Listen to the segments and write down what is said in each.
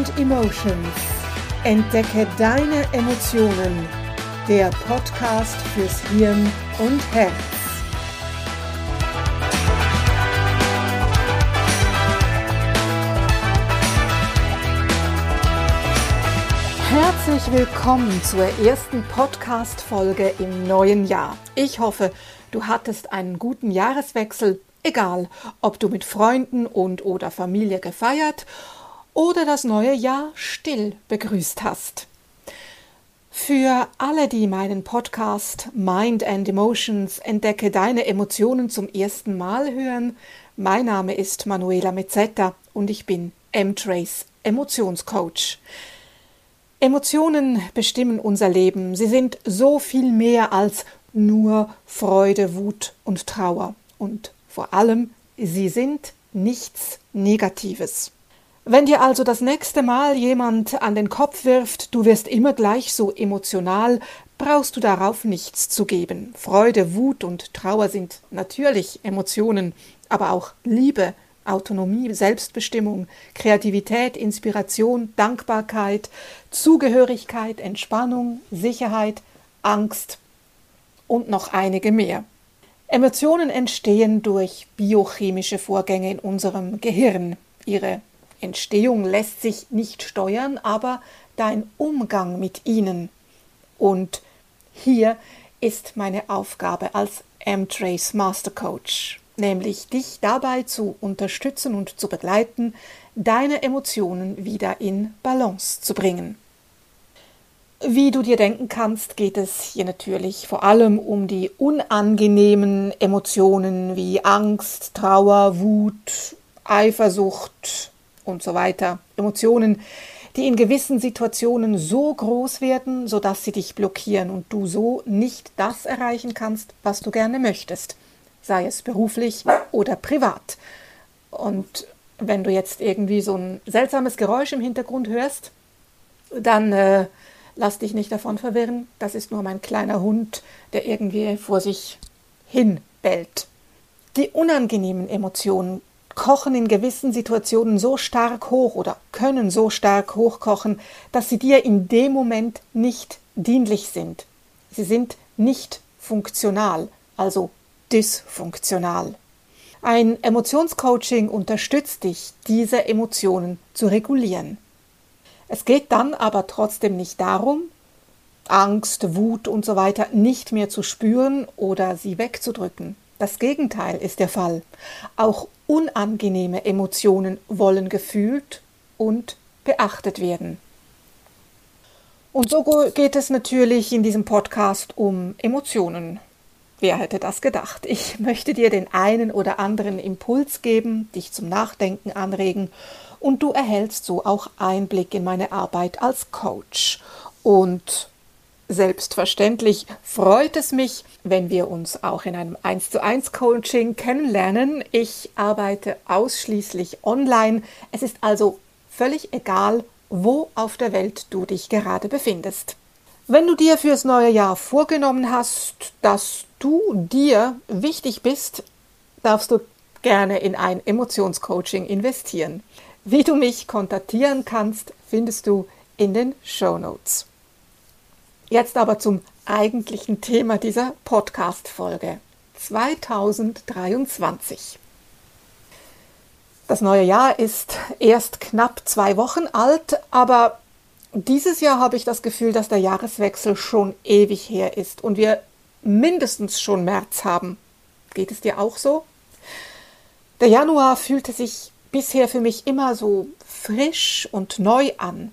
and Emotions. Entdecke deine Emotionen. Der Podcast fürs Hirn und Herz. Herzlich willkommen zur ersten Podcast-Folge im neuen Jahr. Ich hoffe, du hattest einen guten Jahreswechsel, egal ob du mit Freunden und oder Familie gefeiert oder das neue Jahr still begrüßt hast. Für alle, die meinen Podcast Mind and Emotions Entdecke deine Emotionen zum ersten Mal hören, mein Name ist Manuela Mezzetta und ich bin M-Trace Emotionscoach. Emotionen bestimmen unser Leben. Sie sind so viel mehr als nur Freude, Wut und Trauer. Und vor allem, sie sind nichts Negatives. Wenn dir also das nächste Mal jemand an den Kopf wirft, du wirst immer gleich so emotional, brauchst du darauf nichts zu geben. Freude, Wut und Trauer sind natürlich Emotionen, aber auch Liebe, Autonomie, Selbstbestimmung, Kreativität, Inspiration, Dankbarkeit, Zugehörigkeit, Entspannung, Sicherheit, Angst und noch einige mehr. Emotionen entstehen durch biochemische Vorgänge in unserem Gehirn. Ihre Entstehung lässt sich nicht steuern, aber dein Umgang mit ihnen. Und hier ist meine Aufgabe als M-Trace Master Coach nämlich dich dabei zu unterstützen und zu begleiten, deine Emotionen wieder in Balance zu bringen. Wie du dir denken kannst, geht es hier natürlich vor allem um die unangenehmen Emotionen wie Angst, Trauer, Wut, Eifersucht und so weiter. Emotionen, die in gewissen Situationen so groß werden, sodass sie dich blockieren und du so nicht das erreichen kannst, was du gerne möchtest sei es beruflich oder privat. Und wenn du jetzt irgendwie so ein seltsames Geräusch im Hintergrund hörst, dann äh, lass dich nicht davon verwirren. Das ist nur mein kleiner Hund, der irgendwie vor sich hin bellt. Die unangenehmen Emotionen kochen in gewissen Situationen so stark hoch oder können so stark hochkochen, dass sie dir in dem Moment nicht dienlich sind. Sie sind nicht funktional, also dysfunktional. Ein Emotionscoaching unterstützt dich, diese Emotionen zu regulieren. Es geht dann aber trotzdem nicht darum, Angst, Wut und so weiter nicht mehr zu spüren oder sie wegzudrücken. Das Gegenteil ist der Fall. Auch unangenehme Emotionen wollen gefühlt und beachtet werden. Und so geht es natürlich in diesem Podcast um Emotionen. Wer hätte das gedacht? Ich möchte dir den einen oder anderen Impuls geben, dich zum Nachdenken anregen und du erhältst so auch Einblick in meine Arbeit als Coach. Und selbstverständlich freut es mich, wenn wir uns auch in einem 1 zu 1 Coaching kennenlernen. Ich arbeite ausschließlich online. Es ist also völlig egal, wo auf der Welt du dich gerade befindest. Wenn du dir fürs neue Jahr vorgenommen hast, dass du dir wichtig bist, darfst du gerne in ein Emotionscoaching investieren. Wie du mich kontaktieren kannst, findest du in den Show Notes. Jetzt aber zum eigentlichen Thema dieser Podcast-Folge. 2023. Das neue Jahr ist erst knapp zwei Wochen alt, aber dieses Jahr habe ich das Gefühl, dass der Jahreswechsel schon ewig her ist und wir mindestens schon März haben. Geht es dir auch so? Der Januar fühlte sich bisher für mich immer so frisch und neu an.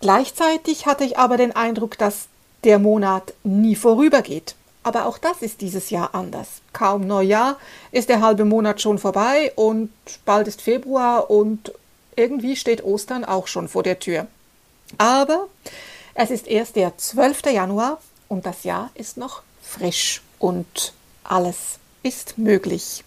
Gleichzeitig hatte ich aber den Eindruck, dass der Monat nie vorübergeht. Aber auch das ist dieses Jahr anders. Kaum Neujahr ist der halbe Monat schon vorbei und bald ist Februar und irgendwie steht Ostern auch schon vor der Tür. Aber es ist erst der 12. Januar und das Jahr ist noch frisch und alles ist möglich.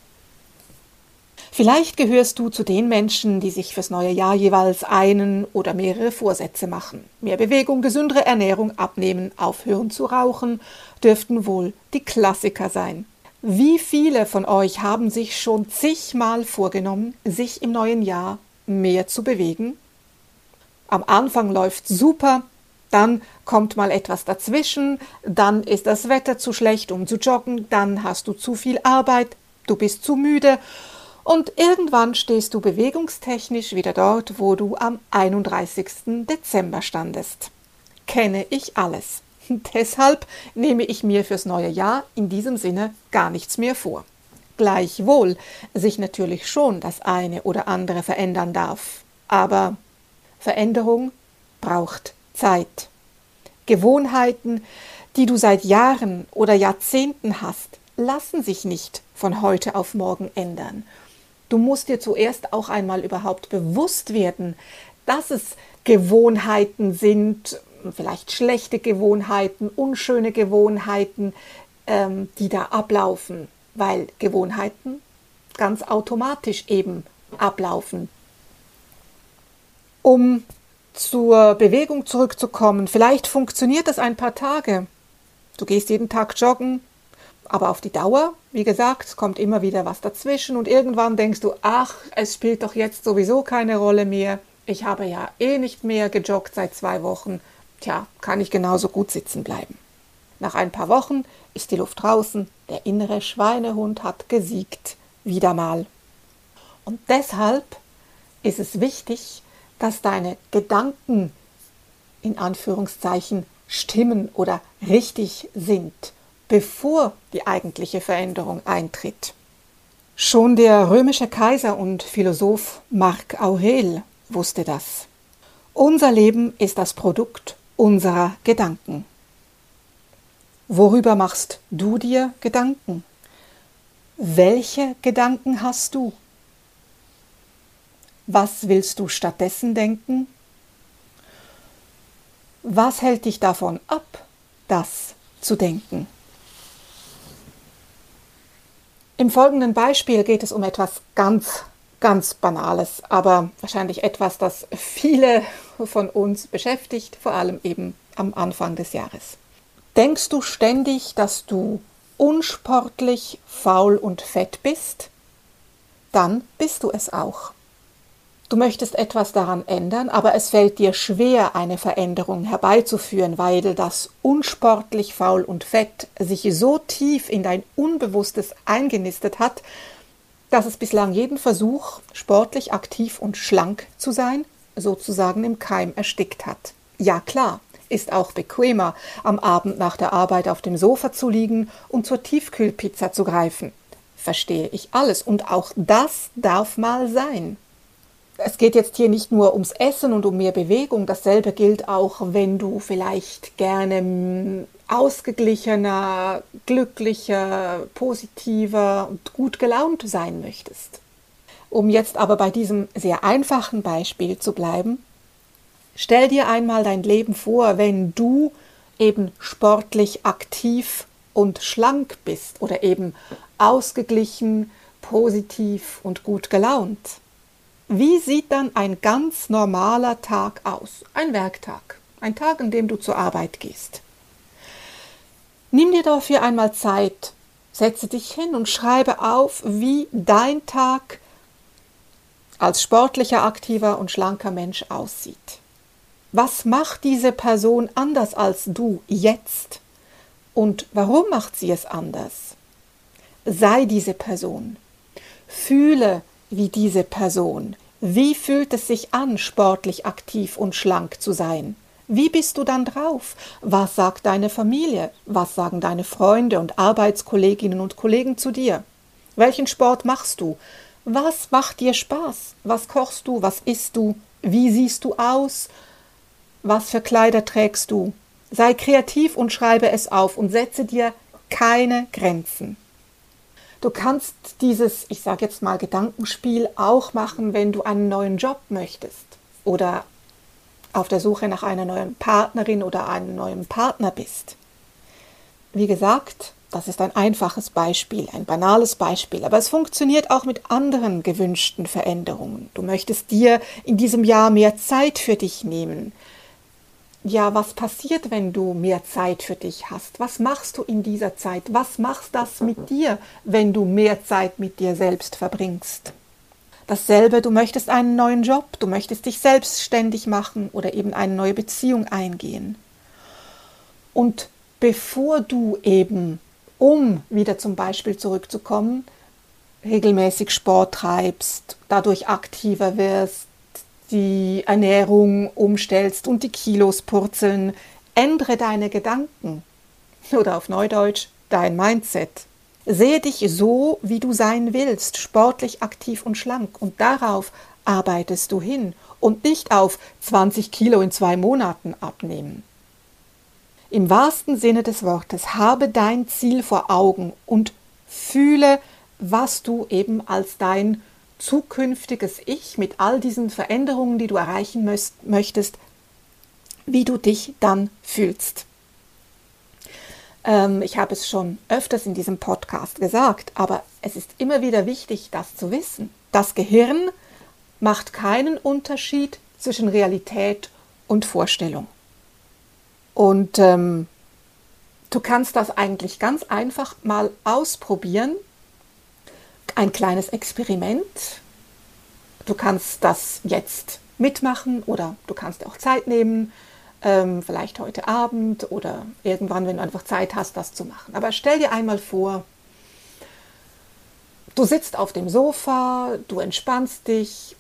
Vielleicht gehörst du zu den Menschen, die sich fürs neue Jahr jeweils einen oder mehrere Vorsätze machen. Mehr Bewegung, gesündere Ernährung, abnehmen, aufhören zu rauchen, dürften wohl die Klassiker sein. Wie viele von euch haben sich schon zigmal vorgenommen, sich im neuen Jahr mehr zu bewegen? Am Anfang läuft super, dann kommt mal etwas dazwischen, dann ist das Wetter zu schlecht, um zu joggen, dann hast du zu viel Arbeit, du bist zu müde und irgendwann stehst du bewegungstechnisch wieder dort, wo du am 31. Dezember standest. Kenne ich alles. Deshalb nehme ich mir fürs neue Jahr in diesem Sinne gar nichts mehr vor. Gleichwohl sich natürlich schon das eine oder andere verändern darf. Aber Veränderung braucht Zeit. Gewohnheiten, die du seit Jahren oder Jahrzehnten hast, lassen sich nicht von heute auf morgen ändern. Du musst dir zuerst auch einmal überhaupt bewusst werden, dass es Gewohnheiten sind, vielleicht schlechte Gewohnheiten, unschöne Gewohnheiten, ähm, die da ablaufen, weil Gewohnheiten ganz automatisch eben ablaufen. Um zur Bewegung zurückzukommen, vielleicht funktioniert das ein paar Tage. Du gehst jeden Tag joggen, aber auf die Dauer, wie gesagt, kommt immer wieder was dazwischen und irgendwann denkst du, ach, es spielt doch jetzt sowieso keine Rolle mehr. Ich habe ja eh nicht mehr gejoggt seit zwei Wochen. Tja, kann ich genauso gut sitzen bleiben. Nach ein paar Wochen ist die Luft draußen, der innere Schweinehund hat gesiegt, wieder mal. Und deshalb ist es wichtig, dass deine Gedanken in Anführungszeichen stimmen oder richtig sind, bevor die eigentliche Veränderung eintritt. Schon der römische Kaiser und Philosoph Marc Aurel wusste das. Unser Leben ist das Produkt unserer Gedanken. Worüber machst du dir Gedanken? Welche Gedanken hast du? Was willst du stattdessen denken? Was hält dich davon ab, das zu denken? Im folgenden Beispiel geht es um etwas ganz, ganz Banales, aber wahrscheinlich etwas, das viele von uns beschäftigt, vor allem eben am Anfang des Jahres. Denkst du ständig, dass du unsportlich, faul und fett bist? Dann bist du es auch. Du möchtest etwas daran ändern, aber es fällt dir schwer, eine Veränderung herbeizuführen, weil das unsportlich faul und fett sich so tief in dein Unbewusstes eingenistet hat, dass es bislang jeden Versuch, sportlich aktiv und schlank zu sein, sozusagen im Keim erstickt hat. Ja klar, ist auch bequemer, am Abend nach der Arbeit auf dem Sofa zu liegen und zur Tiefkühlpizza zu greifen. Verstehe ich alles, und auch das darf mal sein es geht jetzt hier nicht nur ums Essen und um mehr Bewegung, dasselbe gilt auch, wenn du vielleicht gerne hm, ausgeglichener, glücklicher, positiver und gut gelaunt sein möchtest. Um jetzt aber bei diesem sehr einfachen Beispiel zu bleiben, stell dir einmal dein Leben vor, wenn du eben sportlich aktiv und schlank bist oder eben ausgeglichen, positiv und gut gelaunt. Wie sieht dann ein ganz normaler Tag aus? Ein Werktag, ein Tag, an dem du zur Arbeit gehst. Nimm dir dafür einmal Zeit, setze dich hin und schreibe auf, wie dein Tag als sportlicher, aktiver und schlanker Mensch aussieht. Was macht diese Person anders als du jetzt? Und warum macht sie es anders? Sei diese Person. Fühle, wie diese Person. Wie fühlt es sich an, sportlich aktiv und schlank zu sein? Wie bist du dann drauf? Was sagt deine Familie? Was sagen deine Freunde und Arbeitskolleginnen und Kollegen zu dir? Welchen Sport machst du? Was macht dir Spaß? Was kochst du? Was isst du? Wie siehst du aus? Was für Kleider trägst du? Sei kreativ und schreibe es auf und setze dir keine Grenzen. Du kannst dieses, ich sage jetzt mal, Gedankenspiel auch machen, wenn du einen neuen Job möchtest oder auf der Suche nach einer neuen Partnerin oder einem neuen Partner bist. Wie gesagt, das ist ein einfaches Beispiel, ein banales Beispiel, aber es funktioniert auch mit anderen gewünschten Veränderungen. Du möchtest dir in diesem Jahr mehr Zeit für dich nehmen ja, was passiert, wenn du mehr Zeit für dich hast? Was machst du in dieser Zeit? Was machst das mit dir, wenn du mehr Zeit mit dir selbst verbringst? Dasselbe, du möchtest einen neuen Job, du möchtest dich selbstständig machen oder eben eine neue Beziehung eingehen. Und bevor du eben, um wieder zum Beispiel zurückzukommen, regelmäßig Sport treibst, dadurch aktiver wirst, die Ernährung umstellst und die Kilos purzeln, ändere deine Gedanken oder auf Neudeutsch dein Mindset. Sehe dich so, wie du sein willst, sportlich aktiv und schlank und darauf arbeitest du hin und nicht auf 20 Kilo in zwei Monaten abnehmen. Im wahrsten Sinne des Wortes habe dein Ziel vor Augen und fühle, was du eben als dein zukünftiges Ich mit all diesen Veränderungen, die du erreichen möchtest, wie du dich dann fühlst. Ähm, ich habe es schon öfters in diesem Podcast gesagt, aber es ist immer wieder wichtig, das zu wissen. Das Gehirn macht keinen Unterschied zwischen Realität und Vorstellung. Und ähm, du kannst das eigentlich ganz einfach mal ausprobieren. Ein kleines Experiment. Du kannst das jetzt mitmachen oder du kannst auch Zeit nehmen ähm, vielleicht heute Abend oder irgendwann, wenn du einfach Zeit hast, das zu machen. Aber stell dir einmal vor, du sitzt auf dem Sofa, du entspannst dich,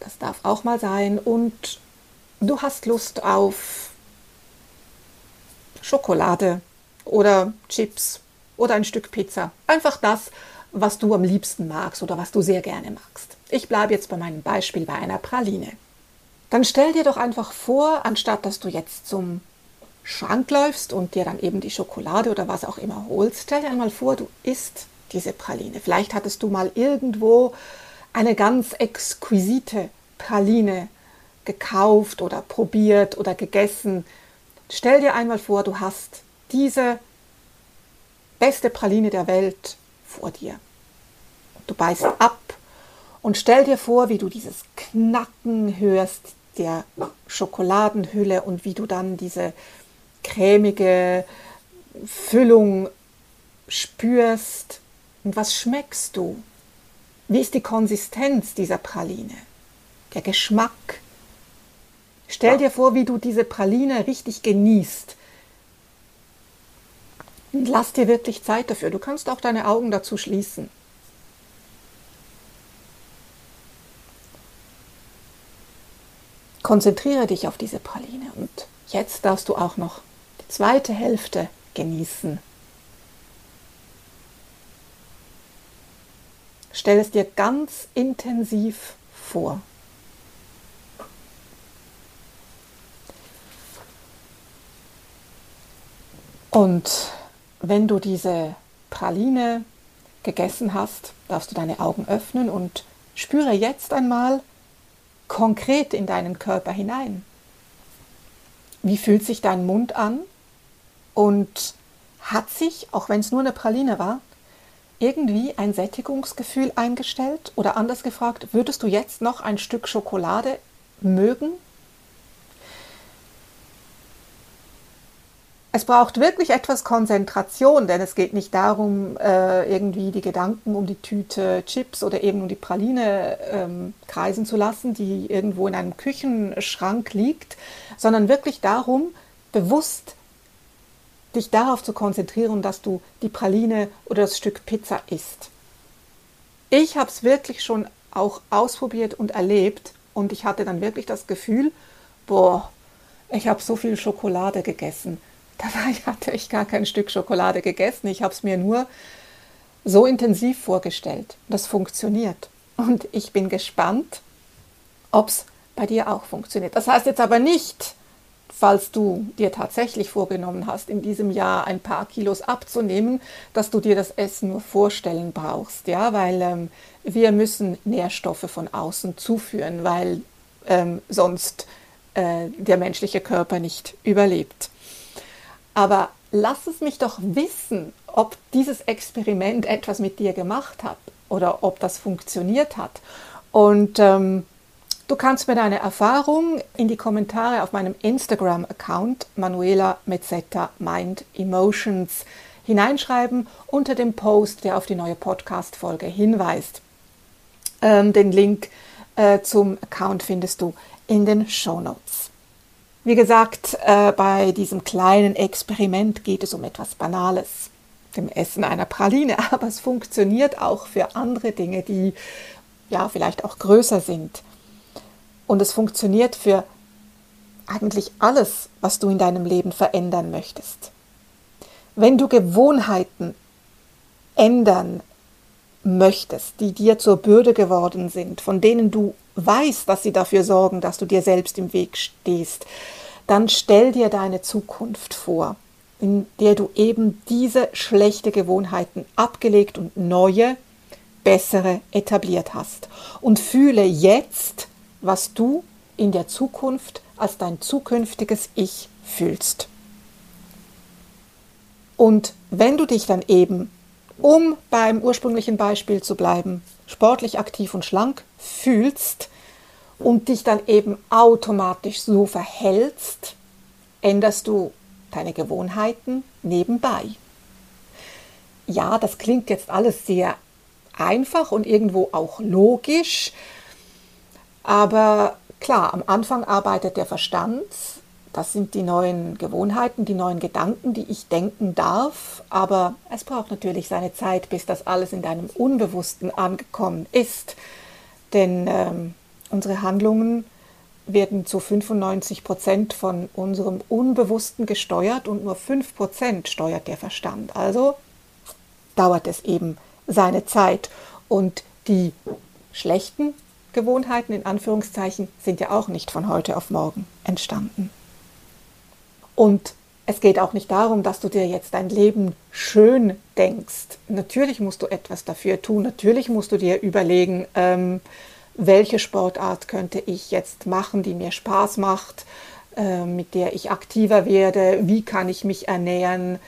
das darf auch mal sein, und du hast Lust auf Schokolade oder Chips oder ein Stück Pizza. Einfach das, was du am liebsten magst oder was du sehr gerne magst. Ich bleibe jetzt bei meinem Beispiel bei einer Praline. Dann stell dir doch einfach vor, anstatt dass du jetzt zum Schrank läufst und dir dann eben die Schokolade oder was auch immer holst, stell dir einmal vor, du isst diese Praline. Vielleicht hattest du mal irgendwo eine ganz exquisite Praline gekauft oder probiert oder gegessen. Stell dir einmal vor, du hast diese beste Praline der Welt vor dir. Du beißt ab und stell dir vor, wie du dieses Knacken hörst, der Schokoladenhülle und wie du dann diese cremige Füllung spürst. Und was schmeckst du? Wie ist die Konsistenz dieser Praline? Der Geschmack? Stell dir vor, wie du diese Praline richtig genießt. Lass dir wirklich Zeit dafür. Du kannst auch deine Augen dazu schließen. Konzentriere dich auf diese Praline und jetzt darfst du auch noch die zweite Hälfte genießen. Stell es dir ganz intensiv vor. Und wenn du diese Praline gegessen hast, darfst du deine Augen öffnen und spüre jetzt einmal, konkret in deinen Körper hinein. Wie fühlt sich dein Mund an? Und hat sich, auch wenn es nur eine Praline war, irgendwie ein Sättigungsgefühl eingestellt? Oder anders gefragt, würdest du jetzt noch ein Stück Schokolade mögen? Es braucht wirklich etwas Konzentration, denn es geht nicht darum, äh, irgendwie die Gedanken um die Tüte Chips oder eben um die Praline ähm, kreisen zu lassen, die irgendwo in einem Küchenschrank liegt, sondern wirklich darum, bewusst dich darauf zu konzentrieren, dass du die Praline oder das Stück Pizza isst. Ich habe es wirklich schon auch ausprobiert und erlebt und ich hatte dann wirklich das Gefühl, boah, ich habe so viel Schokolade gegessen Dabei hatte ich gar kein Stück Schokolade gegessen. Ich habe es mir nur so intensiv vorgestellt. Das funktioniert. Und ich bin gespannt, ob es bei dir auch funktioniert. Das heißt jetzt aber nicht, falls du dir tatsächlich vorgenommen hast, in diesem Jahr ein paar Kilos abzunehmen, dass du dir das Essen nur vorstellen brauchst, ja, weil ähm, wir müssen Nährstoffe von außen zuführen, weil ähm, sonst äh, der menschliche Körper nicht überlebt. Aber lass es mich doch wissen, ob dieses Experiment etwas mit dir gemacht hat oder ob das funktioniert hat. Und ähm, du kannst mir deine Erfahrung in die Kommentare auf meinem Instagram-Account Manuela Mezzetta Mind Emotions hineinschreiben unter dem Post, der auf die neue Podcast-Folge hinweist. Ähm, den Link äh, zum Account findest du in den Show Notes. Wie gesagt, äh, bei diesem kleinen Experiment geht es um etwas Banales, dem Essen einer Praline, aber es funktioniert auch für andere Dinge, die ja vielleicht auch größer sind. Und es funktioniert für eigentlich alles, was du in deinem Leben verändern möchtest. Wenn du Gewohnheiten ändern möchtest, die dir zur Bürde geworden sind, von denen du weißt, dass sie dafür sorgen, dass du dir selbst im Weg stehst, dann stell dir deine Zukunft vor, in der du eben diese schlechte Gewohnheiten abgelegt und neue, bessere etabliert hast. Und fühle jetzt, was du in der Zukunft als dein zukünftiges Ich fühlst. Und wenn du dich dann eben um beim ursprünglichen Beispiel zu bleiben, sportlich aktiv und schlank fühlst und dich dann eben automatisch so verhältst, änderst du deine Gewohnheiten nebenbei. Ja, das klingt jetzt alles sehr einfach und irgendwo auch logisch, aber klar, am Anfang arbeitet der Verstand, das sind die neuen Gewohnheiten, die neuen Gedanken, die ich denken darf. Aber es braucht natürlich seine Zeit, bis das alles in deinem Unbewussten angekommen ist. Denn ähm, unsere Handlungen werden zu 95 Prozent von unserem Unbewussten gesteuert und nur 5 Prozent steuert der Verstand. Also dauert es eben seine Zeit. Und die schlechten Gewohnheiten in Anführungszeichen sind ja auch nicht von heute auf morgen entstanden. Und es geht auch nicht darum, dass du dir jetzt dein Leben schön denkst. Natürlich musst du etwas dafür tun. Natürlich musst du dir überlegen, ähm, welche Sportart könnte ich jetzt machen, die mir Spaß macht, äh, mit der ich aktiver werde, wie kann ich mich ernähren,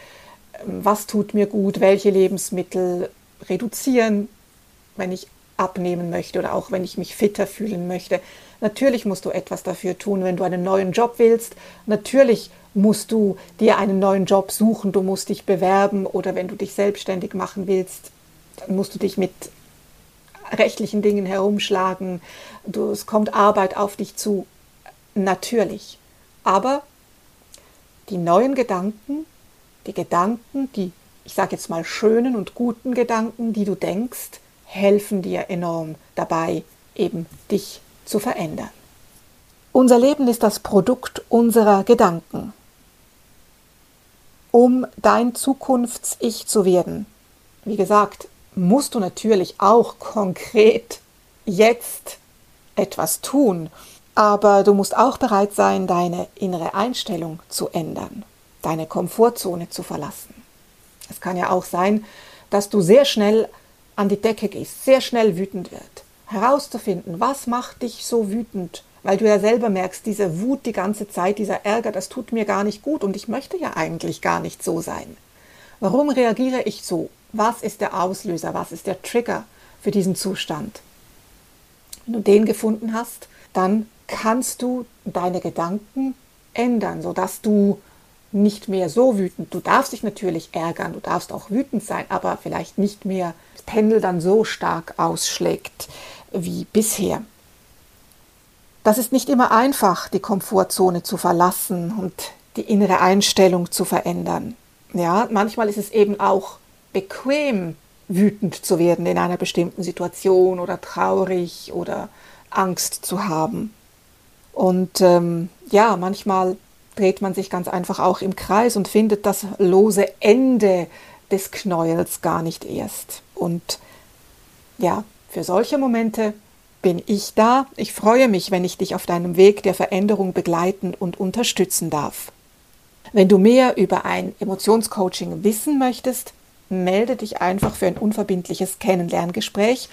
ähm, was tut mir gut, welche Lebensmittel reduzieren, wenn ich abnehmen möchte oder auch wenn ich mich fitter fühlen möchte. Natürlich musst du etwas dafür tun, wenn du einen neuen Job willst. Natürlich du dir einen neuen Job suchen, du musst dich bewerben oder wenn du dich selbstständig machen willst, dann musst du dich mit rechtlichen Dingen herumschlagen. Du, es kommt Arbeit auf dich zu. Natürlich. Aber die neuen Gedanken, die Gedanken, die, ich sage jetzt mal, schönen und guten Gedanken, die du denkst, helfen dir enorm dabei, eben dich zu verändern. Unser Leben ist das Produkt unserer Gedanken um dein Zukunfts-Ich zu werden. Wie gesagt, musst du natürlich auch konkret jetzt etwas tun, aber du musst auch bereit sein, deine innere Einstellung zu ändern, deine Komfortzone zu verlassen. Es kann ja auch sein, dass du sehr schnell an die Decke gehst, sehr schnell wütend wird. Herauszufinden, was macht dich so wütend weil du ja selber merkst, diese Wut die ganze Zeit, dieser Ärger, das tut mir gar nicht gut und ich möchte ja eigentlich gar nicht so sein. Warum reagiere ich so? Was ist der Auslöser? Was ist der Trigger für diesen Zustand? Wenn du den gefunden hast, dann kannst du deine Gedanken ändern, sodass du nicht mehr so wütend. Du darfst dich natürlich ärgern, du darfst auch wütend sein, aber vielleicht nicht mehr das Pendel dann so stark ausschlägt wie bisher. Das ist nicht immer einfach, die Komfortzone zu verlassen und die innere Einstellung zu verändern. Ja, manchmal ist es eben auch bequem, wütend zu werden in einer bestimmten Situation oder traurig oder Angst zu haben. Und ähm, ja, manchmal dreht man sich ganz einfach auch im Kreis und findet das lose Ende des Knäuels gar nicht erst. Und ja, für solche Momente bin ich da. Ich freue mich, wenn ich dich auf deinem Weg der Veränderung begleiten und unterstützen darf. Wenn du mehr über ein Emotionscoaching wissen möchtest, melde dich einfach für ein unverbindliches Kennenlerngespräch.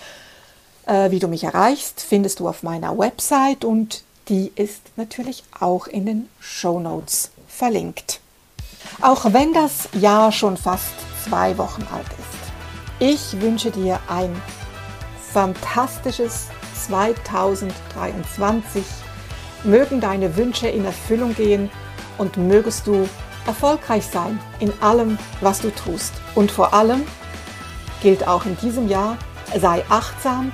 Äh, wie du mich erreichst, findest du auf meiner Website und die ist natürlich auch in den Show Notes verlinkt. Auch wenn das Jahr schon fast zwei Wochen alt ist. Ich wünsche dir ein fantastisches 2023. Mögen deine Wünsche in Erfüllung gehen und mögest du erfolgreich sein in allem, was du tust. Und vor allem gilt auch in diesem Jahr, sei achtsam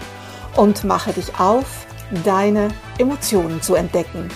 und mache dich auf, deine Emotionen zu entdecken.